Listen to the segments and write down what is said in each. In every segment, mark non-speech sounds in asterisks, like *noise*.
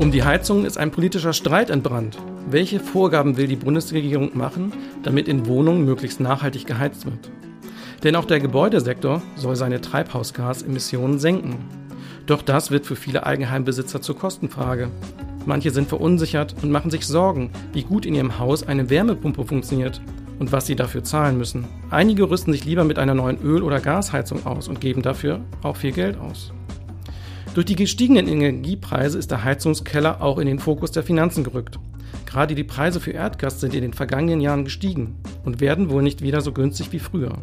Um die Heizung ist ein politischer Streit entbrannt. Welche Vorgaben will die Bundesregierung machen, damit in Wohnungen möglichst nachhaltig geheizt wird? Denn auch der Gebäudesektor soll seine Treibhausgasemissionen senken. Doch das wird für viele Eigenheimbesitzer zur Kostenfrage. Manche sind verunsichert und machen sich Sorgen, wie gut in ihrem Haus eine Wärmepumpe funktioniert und was sie dafür zahlen müssen. Einige rüsten sich lieber mit einer neuen Öl- oder Gasheizung aus und geben dafür auch viel Geld aus. Durch die gestiegenen Energiepreise ist der Heizungskeller auch in den Fokus der Finanzen gerückt. Gerade die Preise für Erdgas sind in den vergangenen Jahren gestiegen und werden wohl nicht wieder so günstig wie früher.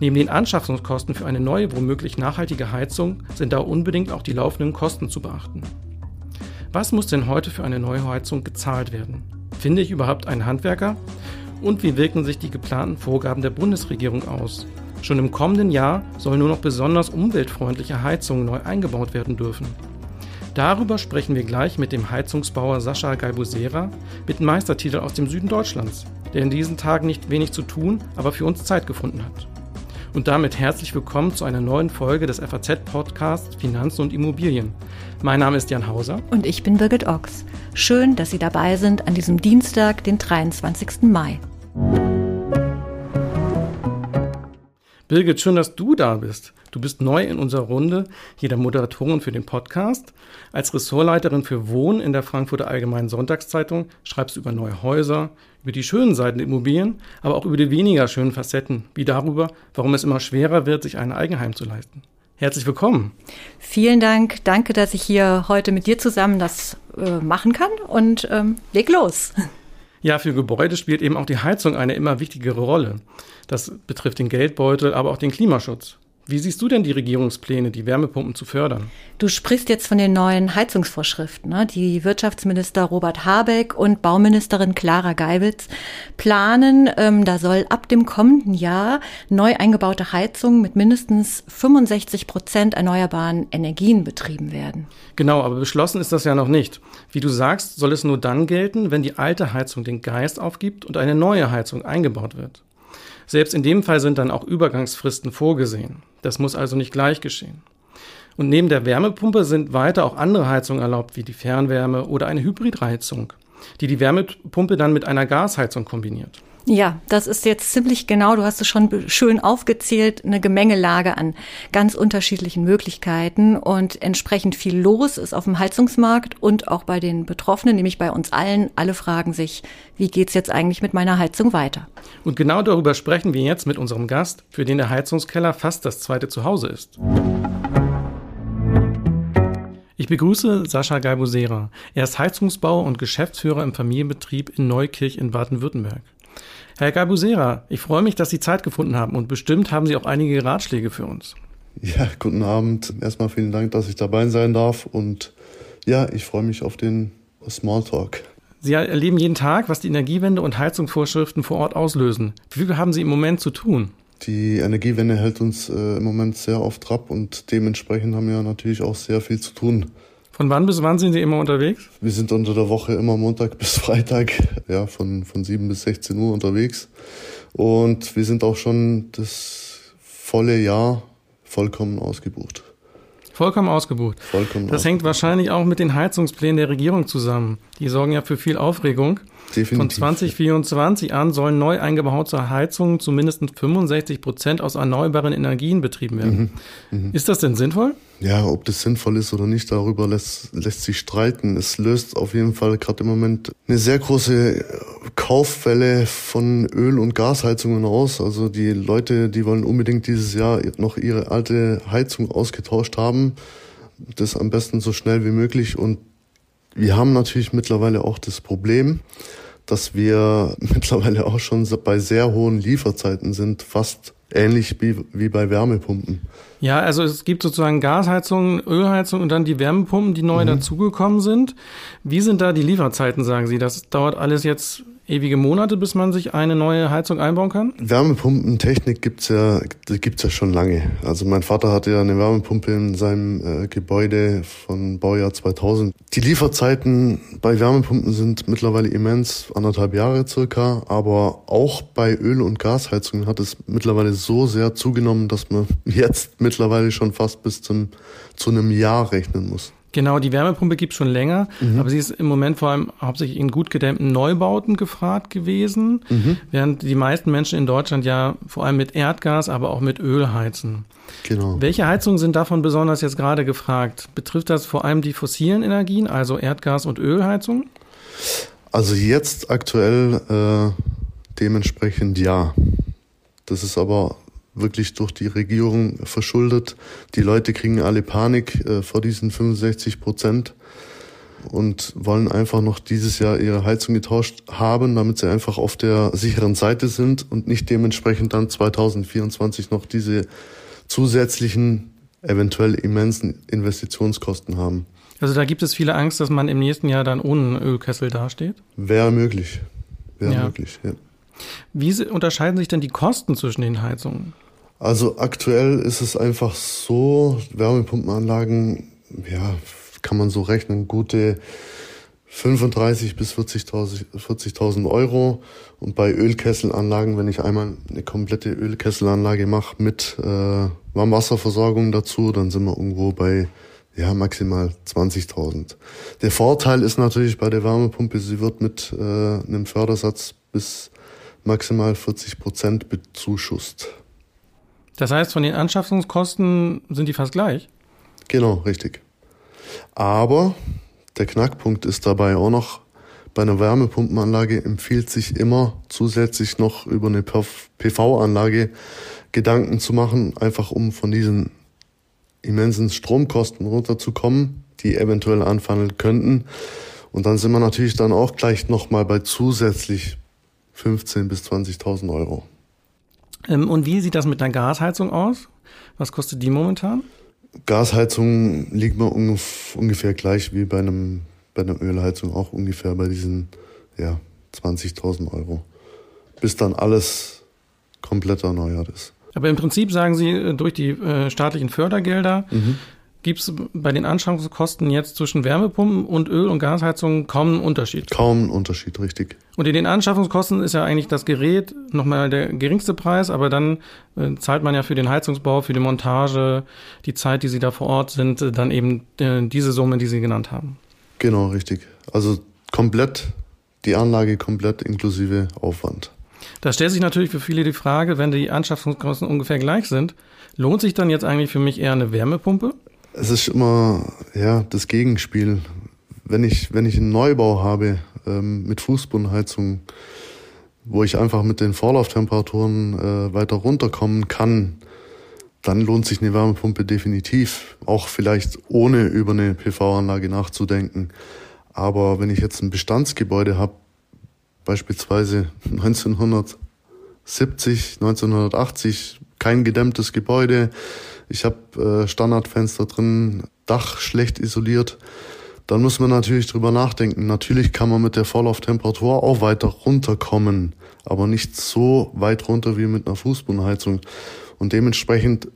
Neben den Anschaffungskosten für eine neue, womöglich nachhaltige Heizung sind da unbedingt auch die laufenden Kosten zu beachten. Was muss denn heute für eine neue Heizung gezahlt werden? Finde ich überhaupt einen Handwerker? Und wie wirken sich die geplanten Vorgaben der Bundesregierung aus? Schon im kommenden Jahr sollen nur noch besonders umweltfreundliche Heizungen neu eingebaut werden dürfen. Darüber sprechen wir gleich mit dem Heizungsbauer Sascha Galbusera mit Meistertitel aus dem Süden Deutschlands, der in diesen Tagen nicht wenig zu tun, aber für uns Zeit gefunden hat. Und damit herzlich willkommen zu einer neuen Folge des FAZ-Podcasts Finanzen und Immobilien. Mein Name ist Jan Hauser. Und ich bin Birgit Ochs. Schön, dass Sie dabei sind an diesem Dienstag, den 23. Mai. Birgit, schön, dass du da bist. Du bist neu in unserer Runde, hier der Moderatorin für den Podcast. Als Ressortleiterin für Wohnen in der Frankfurter Allgemeinen Sonntagszeitung schreibst du über neue Häuser, über die schönen Seiten der Immobilien, aber auch über die weniger schönen Facetten, wie darüber, warum es immer schwerer wird, sich ein Eigenheim zu leisten. Herzlich willkommen. Vielen Dank. Danke, dass ich hier heute mit dir zusammen das äh, machen kann und ähm, leg los. Ja, für Gebäude spielt eben auch die Heizung eine immer wichtigere Rolle. Das betrifft den Geldbeutel, aber auch den Klimaschutz. Wie siehst du denn die Regierungspläne, die Wärmepumpen zu fördern? Du sprichst jetzt von den neuen Heizungsvorschriften. Ne? Die Wirtschaftsminister Robert Habeck und Bauministerin Clara Geibitz planen, ähm, da soll ab dem kommenden Jahr neu eingebaute Heizungen mit mindestens 65 Prozent erneuerbaren Energien betrieben werden. Genau, aber beschlossen ist das ja noch nicht. Wie du sagst, soll es nur dann gelten, wenn die alte Heizung den Geist aufgibt und eine neue Heizung eingebaut wird. Selbst in dem Fall sind dann auch Übergangsfristen vorgesehen. Das muss also nicht gleich geschehen. Und neben der Wärmepumpe sind weiter auch andere Heizungen erlaubt, wie die Fernwärme oder eine Hybridheizung, die die Wärmepumpe dann mit einer Gasheizung kombiniert. Ja, das ist jetzt ziemlich genau, du hast es schon schön aufgezählt, eine Gemengelage an ganz unterschiedlichen Möglichkeiten und entsprechend viel los ist auf dem Heizungsmarkt und auch bei den Betroffenen, nämlich bei uns allen. Alle fragen sich, wie geht's jetzt eigentlich mit meiner Heizung weiter? Und genau darüber sprechen wir jetzt mit unserem Gast, für den der Heizungskeller fast das zweite Zuhause ist. Ich begrüße Sascha Galbusera. Er ist Heizungsbauer und Geschäftsführer im Familienbetrieb in Neukirch in Baden-Württemberg. Herr Gabusera, ich freue mich, dass Sie Zeit gefunden haben und bestimmt haben Sie auch einige Ratschläge für uns. Ja, guten Abend. Erstmal vielen Dank, dass ich dabei sein darf und ja, ich freue mich auf den Smalltalk. Sie erleben jeden Tag, was die Energiewende und Heizungsvorschriften vor Ort auslösen. Wie viel haben Sie im Moment zu tun? Die Energiewende hält uns äh, im Moment sehr auf Trab und dementsprechend haben wir natürlich auch sehr viel zu tun. Von wann bis wann sind Sie immer unterwegs? Wir sind unter der Woche immer Montag bis Freitag, ja, von, von 7 bis 16 Uhr unterwegs. Und wir sind auch schon das volle Jahr vollkommen ausgebucht. Vollkommen ausgebucht. Vollkommen das ausgebucht. hängt wahrscheinlich auch mit den Heizungsplänen der Regierung zusammen. Die sorgen ja für viel Aufregung. Definitiv. Von 2024 an sollen neu eingebaute Heizungen zu mindestens 65 Prozent aus erneuerbaren Energien betrieben werden. Mhm. Mhm. Ist das denn sinnvoll? Ja, ob das sinnvoll ist oder nicht, darüber lässt, lässt sich streiten. Es löst auf jeden Fall gerade im Moment eine sehr große Kauffälle von Öl- und Gasheizungen aus. Also die Leute, die wollen unbedingt dieses Jahr noch ihre alte Heizung ausgetauscht haben. Das am besten so schnell wie möglich und wir haben natürlich mittlerweile auch das Problem, dass wir *laughs* mittlerweile auch schon bei sehr hohen Lieferzeiten sind, fast ähnlich wie, wie bei Wärmepumpen. Ja, also es gibt sozusagen Gasheizungen, Ölheizungen und dann die Wärmepumpen, die neu mhm. dazugekommen sind. Wie sind da die Lieferzeiten, sagen Sie? Das dauert alles jetzt ewige Monate, bis man sich eine neue Heizung einbauen kann? Wärmepumpentechnik gibt's ja, gibt's ja schon lange. Also mein Vater hatte ja eine Wärmepumpe in seinem äh, Gebäude von Baujahr 2000. Die Lieferzeiten bei Wärmepumpen sind mittlerweile immens, anderthalb Jahre circa. Aber auch bei Öl- und Gasheizungen hat es mittlerweile so sehr zugenommen, dass man *laughs* jetzt mittlerweile schon fast bis zum, zu einem Jahr rechnen muss. Genau, die Wärmepumpe gibt es schon länger, mhm. aber sie ist im Moment vor allem hauptsächlich in gut gedämmten Neubauten gefragt gewesen, mhm. während die meisten Menschen in Deutschland ja vor allem mit Erdgas, aber auch mit Öl heizen. Genau. Welche Heizungen sind davon besonders jetzt gerade gefragt? Betrifft das vor allem die fossilen Energien, also Erdgas- und Ölheizungen? Also jetzt aktuell äh, dementsprechend ja. Das ist aber wirklich durch die Regierung verschuldet. Die Leute kriegen alle Panik äh, vor diesen 65 Prozent und wollen einfach noch dieses Jahr ihre Heizung getauscht haben, damit sie einfach auf der sicheren Seite sind und nicht dementsprechend dann 2024 noch diese zusätzlichen, eventuell immensen Investitionskosten haben. Also da gibt es viele Angst, dass man im nächsten Jahr dann ohne Ölkessel dasteht? Wäre möglich. Wäre ja. möglich, ja. Wie unterscheiden sich denn die Kosten zwischen den Heizungen? Also aktuell ist es einfach so, Wärmepumpenanlagen, ja, kann man so rechnen, gute 35 bis 40.000 40 Euro. Und bei Ölkesselanlagen, wenn ich einmal eine komplette Ölkesselanlage mache mit äh, Warmwasserversorgung dazu, dann sind wir irgendwo bei ja maximal 20.000. Der Vorteil ist natürlich bei der Wärmepumpe, sie wird mit äh, einem Fördersatz bis maximal 40 Prozent bezuschusst. Das heißt, von den Anschaffungskosten sind die fast gleich? Genau, richtig. Aber der Knackpunkt ist dabei auch noch, bei einer Wärmepumpenanlage empfiehlt sich immer zusätzlich noch über eine PV-Anlage Gedanken zu machen, einfach um von diesen immensen Stromkosten runterzukommen, die eventuell anfallen könnten. Und dann sind wir natürlich dann auch gleich nochmal bei zusätzlich 15.000 bis 20.000 Euro. Ähm, und wie sieht das mit einer Gasheizung aus? Was kostet die momentan? Gasheizung liegt mir ungefähr gleich wie bei einem bei einer Ölheizung auch ungefähr bei diesen ja 20.000 Euro, bis dann alles komplett erneuert ist. Aber im Prinzip sagen Sie äh, durch die äh, staatlichen Fördergelder mhm. Gibt es bei den Anschaffungskosten jetzt zwischen Wärmepumpen und Öl- und Gasheizungen kaum einen Unterschied? Kaum einen Unterschied, richtig. Und in den Anschaffungskosten ist ja eigentlich das Gerät nochmal der geringste Preis, aber dann äh, zahlt man ja für den Heizungsbau, für die Montage, die Zeit, die Sie da vor Ort sind, äh, dann eben äh, diese Summe, die Sie genannt haben. Genau, richtig. Also komplett, die Anlage komplett inklusive Aufwand. Da stellt sich natürlich für viele die Frage, wenn die Anschaffungskosten ungefähr gleich sind, lohnt sich dann jetzt eigentlich für mich eher eine Wärmepumpe? Es ist immer ja das Gegenspiel. Wenn ich wenn ich einen Neubau habe ähm, mit Fußbodenheizung, wo ich einfach mit den Vorlauftemperaturen äh, weiter runterkommen kann, dann lohnt sich eine Wärmepumpe definitiv. Auch vielleicht ohne über eine PV-Anlage nachzudenken. Aber wenn ich jetzt ein Bestandsgebäude habe, beispielsweise *laughs* 1970, 1980, kein gedämmtes Gebäude, ich habe äh, Standardfenster drin, Dach schlecht isoliert. Dann muss man natürlich drüber nachdenken. Natürlich kann man mit der Vorlauftemperatur auch weiter runterkommen, aber nicht so weit runter wie mit einer Fußbodenheizung. Und dementsprechend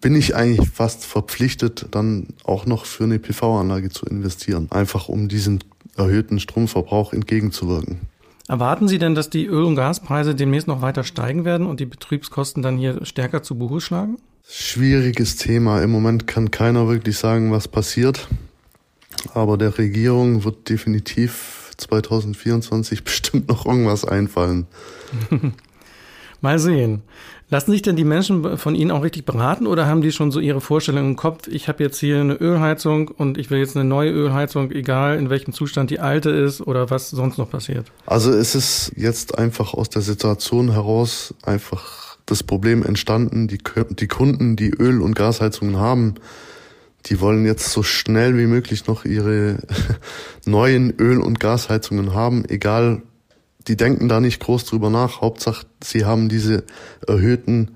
bin ich eigentlich fast verpflichtet, dann auch noch für eine PV-Anlage zu investieren, einfach um diesen erhöhten Stromverbrauch entgegenzuwirken. Erwarten Sie denn, dass die Öl- und Gaspreise demnächst noch weiter steigen werden und die Betriebskosten dann hier stärker zu Buche schlagen? Schwieriges Thema. Im Moment kann keiner wirklich sagen, was passiert. Aber der Regierung wird definitiv 2024 *laughs* bestimmt noch irgendwas einfallen. Mal sehen. Lassen sich denn die Menschen von Ihnen auch richtig beraten oder haben die schon so ihre Vorstellung im Kopf, ich habe jetzt hier eine Ölheizung und ich will jetzt eine neue Ölheizung, egal in welchem Zustand die alte ist oder was sonst noch passiert? Also es ist jetzt einfach aus der Situation heraus einfach das Problem entstanden, die, die Kunden, die Öl- und Gasheizungen haben, die wollen jetzt so schnell wie möglich noch ihre *laughs* neuen Öl- und Gasheizungen haben, egal, die denken da nicht groß drüber nach. Hauptsache, sie haben diese erhöhten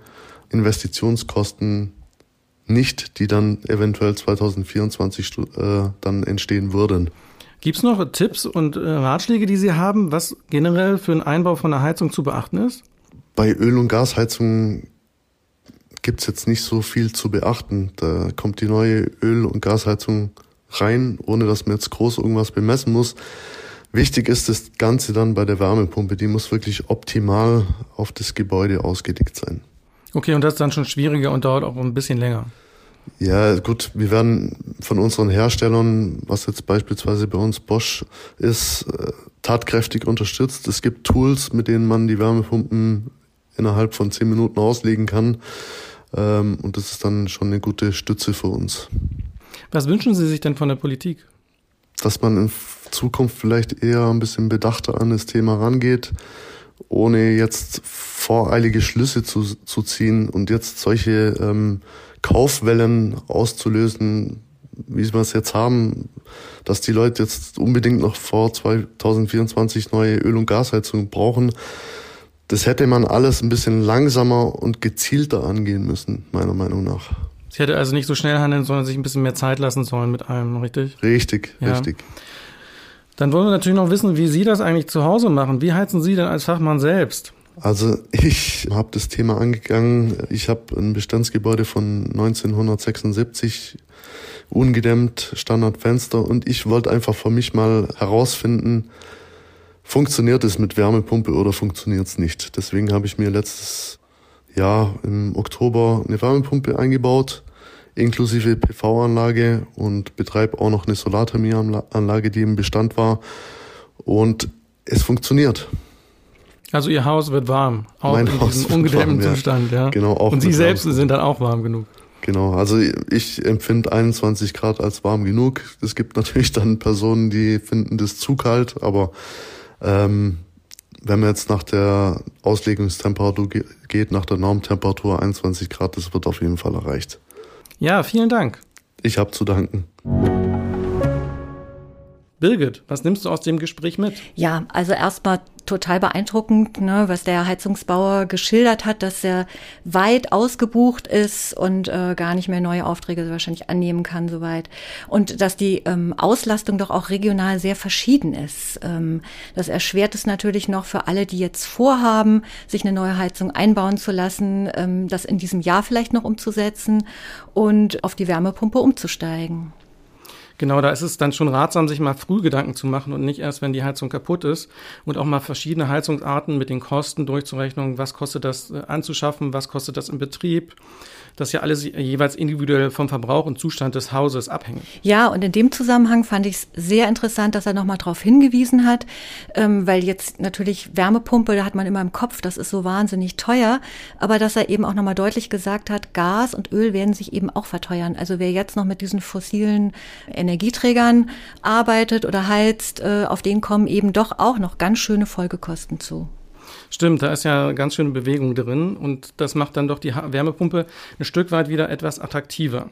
Investitionskosten nicht, die dann eventuell 2024 äh, dann entstehen würden. Gibt es noch Tipps und äh, Ratschläge, die Sie haben, was generell für einen Einbau von einer Heizung zu beachten ist? Bei Öl- und Gasheizungen gibt's jetzt nicht so viel zu beachten. Da kommt die neue Öl- und Gasheizung rein, ohne dass man jetzt groß irgendwas bemessen muss. Wichtig ist das Ganze dann bei der Wärmepumpe. Die muss wirklich optimal auf das Gebäude ausgelegt sein. Okay, und das ist dann schon schwieriger und dauert auch ein bisschen länger. Ja, gut, wir werden von unseren Herstellern, was jetzt beispielsweise bei uns Bosch ist, äh, tatkräftig unterstützt. Es gibt Tools, mit denen man die Wärmepumpen innerhalb von zehn Minuten auslegen kann. Ähm, und das ist dann schon eine gute Stütze für uns. Was wünschen Sie sich denn von der Politik? Dass man in Zukunft vielleicht eher ein bisschen bedachter an das Thema rangeht, ohne jetzt voreilige Schlüsse zu, zu ziehen und jetzt solche ähm, Kaufwellen auszulösen, wie wir es jetzt haben, dass die Leute jetzt unbedingt noch vor 2024 neue Öl- und Gasheizungen brauchen. Das hätte man alles ein bisschen langsamer und gezielter angehen müssen, meiner Meinung nach. Sie hätte also nicht so schnell handeln, sondern sich ein bisschen mehr Zeit lassen sollen mit allem, richtig? Richtig, ja. richtig. Dann wollen wir natürlich noch wissen, wie Sie das eigentlich zu Hause machen. Wie heizen Sie denn als Fachmann selbst? Also ich habe das Thema angegangen. Ich habe ein Bestandsgebäude von 1976 ungedämmt, Standardfenster und ich wollte einfach für mich mal herausfinden, funktioniert es mit Wärmepumpe oder funktioniert es nicht. Deswegen habe ich mir letztes Jahr im Oktober eine Wärmepumpe eingebaut, inklusive PV-Anlage und betreibe auch noch eine Solarthermieanlage, die im Bestand war. Und es funktioniert. Also Ihr Haus wird warm, auch mein in Haus diesem ungedämmten ja. Zustand, ja. Genau, auch. Und Sie selbst warm. sind dann auch warm genug. Genau, also ich empfinde 21 Grad als warm genug. Es gibt natürlich dann Personen, die finden das zu kalt, aber ähm, wenn man jetzt nach der Auslegungstemperatur geht, nach der Normtemperatur 21 Grad, das wird auf jeden Fall erreicht. Ja, vielen Dank. Ich habe zu danken. Birgit, was nimmst du aus dem Gespräch mit? Ja, also erstmal total beeindruckend, ne, was der Heizungsbauer geschildert hat, dass er weit ausgebucht ist und äh, gar nicht mehr neue Aufträge wahrscheinlich annehmen kann soweit. Und dass die ähm, Auslastung doch auch regional sehr verschieden ist. Ähm, das erschwert es natürlich noch für alle, die jetzt vorhaben, sich eine neue Heizung einbauen zu lassen, ähm, das in diesem Jahr vielleicht noch umzusetzen und auf die Wärmepumpe umzusteigen. Genau, da ist es dann schon ratsam, sich mal früh Gedanken zu machen und nicht erst, wenn die Heizung kaputt ist und auch mal verschiedene Heizungsarten mit den Kosten durchzurechnen. Was kostet das äh, anzuschaffen? Was kostet das im Betrieb? Das ist ja alles jeweils individuell vom Verbrauch und Zustand des Hauses abhängig. Ja, und in dem Zusammenhang fand ich es sehr interessant, dass er nochmal darauf hingewiesen hat, ähm, weil jetzt natürlich Wärmepumpe, da hat man immer im Kopf, das ist so wahnsinnig teuer, aber dass er eben auch nochmal deutlich gesagt hat, Gas und Öl werden sich eben auch verteuern. Also wer jetzt noch mit diesen fossilen Energieträgern arbeitet oder heizt, äh, auf den kommen eben doch auch noch ganz schöne Folgekosten zu. Stimmt, da ist ja ganz schöne Bewegung drin und das macht dann doch die Wärmepumpe ein Stück weit wieder etwas attraktiver.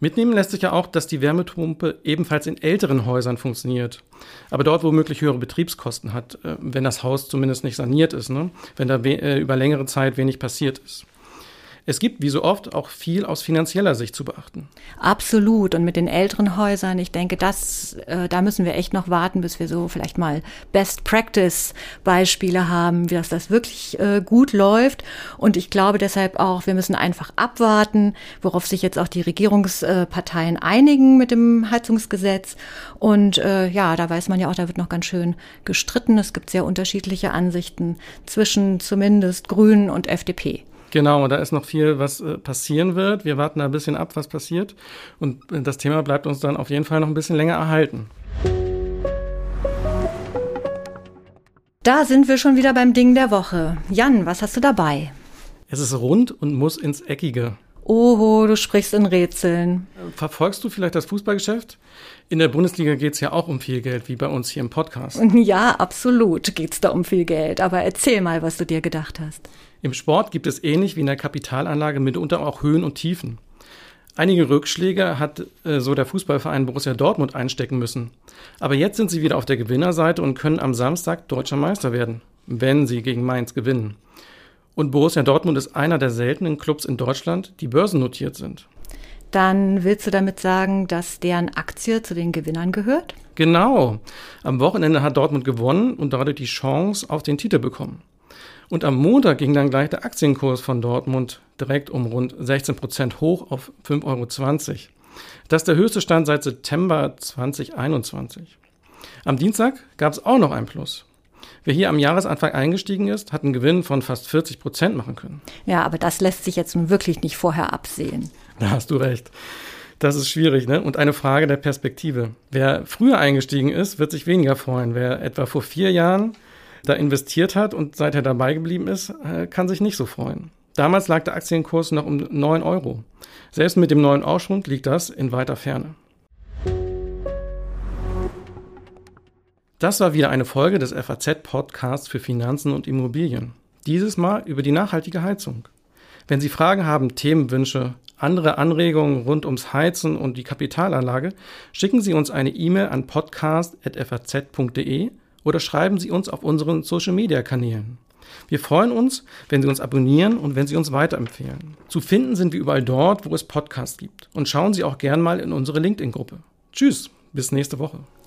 Mitnehmen lässt sich ja auch, dass die Wärmepumpe ebenfalls in älteren Häusern funktioniert. Aber dort womöglich höhere Betriebskosten hat, äh, wenn das Haus zumindest nicht saniert ist, ne? wenn da äh, über längere Zeit wenig passiert ist. Es gibt, wie so oft, auch viel aus finanzieller Sicht zu beachten. Absolut. Und mit den älteren Häusern, ich denke, das, äh, da müssen wir echt noch warten, bis wir so vielleicht mal Best Practice Beispiele haben, wie das, das wirklich äh, gut läuft. Und ich glaube deshalb auch, wir müssen einfach abwarten, worauf sich jetzt auch die Regierungsparteien einigen mit dem Heizungsgesetz. Und äh, ja, da weiß man ja auch, da wird noch ganz schön gestritten. Es gibt sehr unterschiedliche Ansichten zwischen zumindest Grünen und FDP. Genau, da ist noch viel, was äh, passieren wird. Wir warten da ein bisschen ab, was passiert. Und äh, das Thema bleibt uns dann auf jeden Fall noch ein bisschen länger erhalten. Da sind wir schon wieder beim Ding der Woche. Jan, was hast du dabei? Es ist rund und muss ins Eckige. Oho, du sprichst in Rätseln. Verfolgst du vielleicht das Fußballgeschäft? In der Bundesliga geht es ja auch um viel Geld, wie bei uns hier im Podcast. Ja, absolut geht es da um viel Geld. Aber erzähl mal, was du dir gedacht hast. Im Sport gibt es ähnlich wie in der Kapitalanlage mitunter auch Höhen und Tiefen. Einige Rückschläge hat äh, so der Fußballverein Borussia Dortmund einstecken müssen. Aber jetzt sind sie wieder auf der Gewinnerseite und können am Samstag deutscher Meister werden, wenn sie gegen Mainz gewinnen. Und Borussia Dortmund ist einer der seltenen Clubs in Deutschland, die börsennotiert sind. Dann willst du damit sagen, dass deren Aktie zu den Gewinnern gehört? Genau. Am Wochenende hat Dortmund gewonnen und dadurch die Chance auf den Titel bekommen. Und am Montag ging dann gleich der Aktienkurs von Dortmund direkt um rund 16 Prozent hoch auf 5,20 Euro. Das ist der höchste Stand seit September 2021. Am Dienstag gab es auch noch ein Plus. Wer hier am Jahresanfang eingestiegen ist, hat einen Gewinn von fast 40 Prozent machen können. Ja, aber das lässt sich jetzt nun wirklich nicht vorher absehen. Da hast du recht. Das ist schwierig, ne? Und eine Frage der Perspektive. Wer früher eingestiegen ist, wird sich weniger freuen. Wer etwa vor vier Jahren da investiert hat und seither dabei geblieben ist, äh, kann sich nicht so freuen. Damals lag der Aktienkurs noch um 9 Euro. Selbst mit dem neuen Aufschwung liegt das in weiter Ferne. Das war wieder eine Folge des FAZ-Podcasts für Finanzen und Immobilien. Dieses Mal über die nachhaltige Heizung. Wenn Sie Fragen haben, Themenwünsche, andere Anregungen rund ums Heizen und die Kapitalanlage, schicken Sie uns eine E-Mail an podcast.faz.de oder schreiben Sie uns auf unseren Social-Media-Kanälen. Wir freuen uns, wenn Sie uns abonnieren und wenn Sie uns weiterempfehlen. Zu finden sind wir überall dort, wo es Podcasts gibt. Und schauen Sie auch gern mal in unsere LinkedIn-Gruppe. Tschüss, bis nächste Woche.